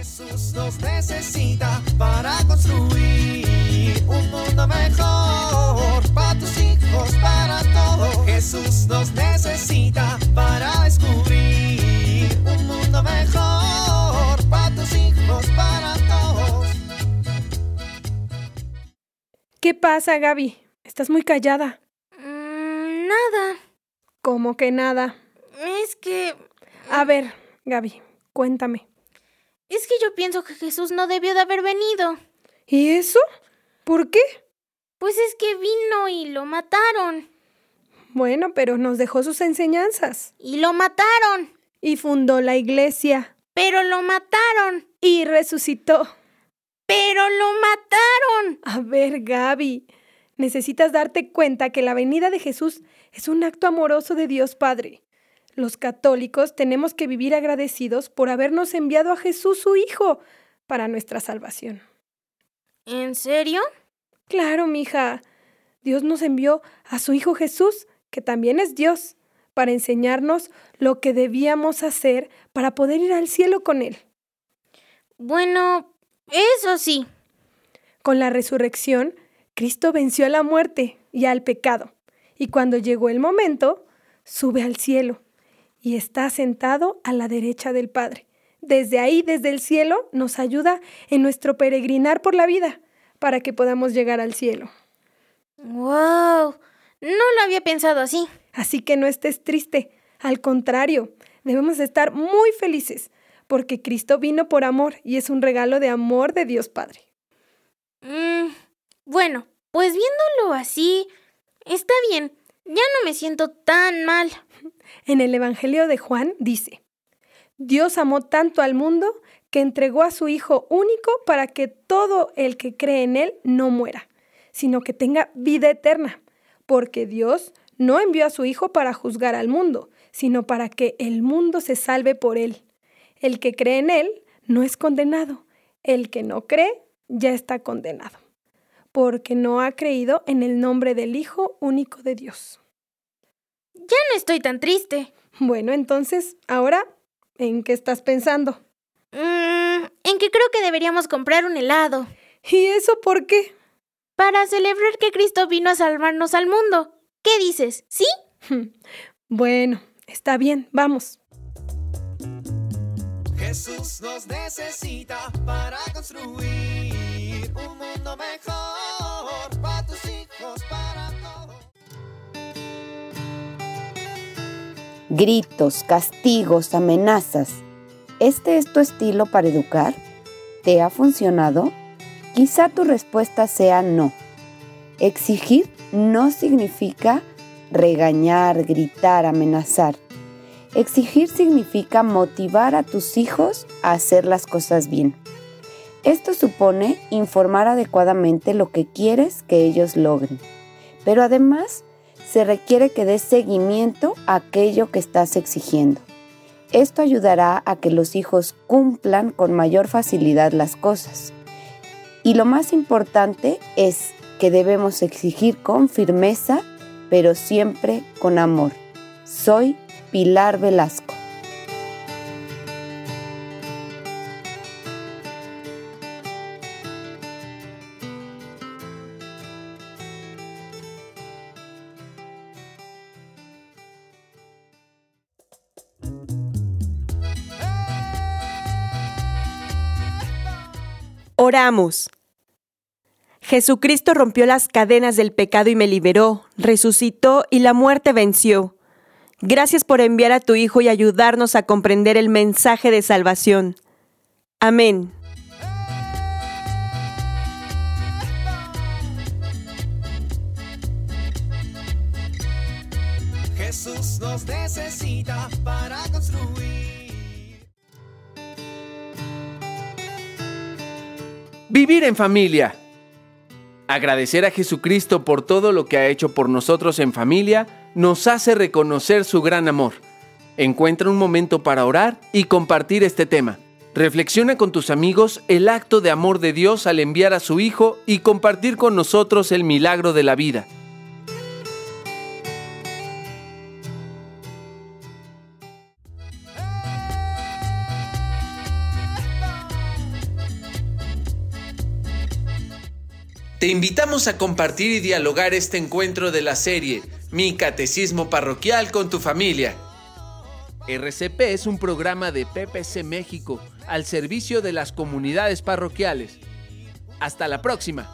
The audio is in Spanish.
Jesús nos necesita para construir un mundo mejor para tus hijos, para todos. Jesús nos necesita para descubrir un mundo mejor para tus hijos, para todos. ¿Qué pasa, Gaby? Estás muy callada. Mm, nada. ¿Cómo que nada? Es que... A ver, Gaby, cuéntame. Es que yo pienso que Jesús no debió de haber venido. ¿Y eso? ¿Por qué? Pues es que vino y lo mataron. Bueno, pero nos dejó sus enseñanzas. Y lo mataron. Y fundó la iglesia. Pero lo mataron. Y resucitó. Pero lo mataron. A ver, Gaby, necesitas darte cuenta que la venida de Jesús es un acto amoroso de Dios Padre. Los católicos tenemos que vivir agradecidos por habernos enviado a Jesús su Hijo para nuestra salvación. ¿En serio? Claro, mija. Dios nos envió a su Hijo Jesús, que también es Dios, para enseñarnos lo que debíamos hacer para poder ir al cielo con Él. Bueno, eso sí. Con la resurrección, Cristo venció a la muerte y al pecado, y cuando llegó el momento, sube al cielo y está sentado a la derecha del Padre. Desde ahí, desde el cielo, nos ayuda en nuestro peregrinar por la vida para que podamos llegar al cielo. ¡Wow! No lo había pensado así. Así que no estés triste. Al contrario, debemos estar muy felices porque Cristo vino por amor y es un regalo de amor de Dios Padre. Mm, bueno, pues viéndolo así, está bien. Ya no me siento tan mal. En el Evangelio de Juan dice, Dios amó tanto al mundo que entregó a su Hijo único para que todo el que cree en Él no muera, sino que tenga vida eterna, porque Dios no envió a su Hijo para juzgar al mundo, sino para que el mundo se salve por Él. El que cree en Él no es condenado, el que no cree ya está condenado, porque no ha creído en el nombre del Hijo único de Dios. Ya no estoy tan triste. Bueno, entonces, ahora, ¿en qué estás pensando? Mm, en que creo que deberíamos comprar un helado. ¿Y eso por qué? Para celebrar que Cristo vino a salvarnos al mundo. ¿Qué dices? ¿Sí? Bueno, está bien, vamos. Jesús nos necesita para construir un mundo mejor Gritos, castigos, amenazas. ¿Este es tu estilo para educar? ¿Te ha funcionado? Quizá tu respuesta sea no. Exigir no significa regañar, gritar, amenazar. Exigir significa motivar a tus hijos a hacer las cosas bien. Esto supone informar adecuadamente lo que quieres que ellos logren, pero además se requiere que des seguimiento a aquello que estás exigiendo. Esto ayudará a que los hijos cumplan con mayor facilidad las cosas. Y lo más importante es que debemos exigir con firmeza, pero siempre con amor. Soy Pilar Velasco. Oramos. Jesucristo rompió las cadenas del pecado y me liberó, resucitó y la muerte venció. Gracias por enviar a tu Hijo y ayudarnos a comprender el mensaje de salvación. Amén. Jesús nos necesita para construir. Vivir en familia. Agradecer a Jesucristo por todo lo que ha hecho por nosotros en familia nos hace reconocer su gran amor. Encuentra un momento para orar y compartir este tema. Reflexiona con tus amigos el acto de amor de Dios al enviar a su Hijo y compartir con nosotros el milagro de la vida. Te invitamos a compartir y dialogar este encuentro de la serie Mi Catecismo Parroquial con tu familia. RCP es un programa de PPC México al servicio de las comunidades parroquiales. Hasta la próxima.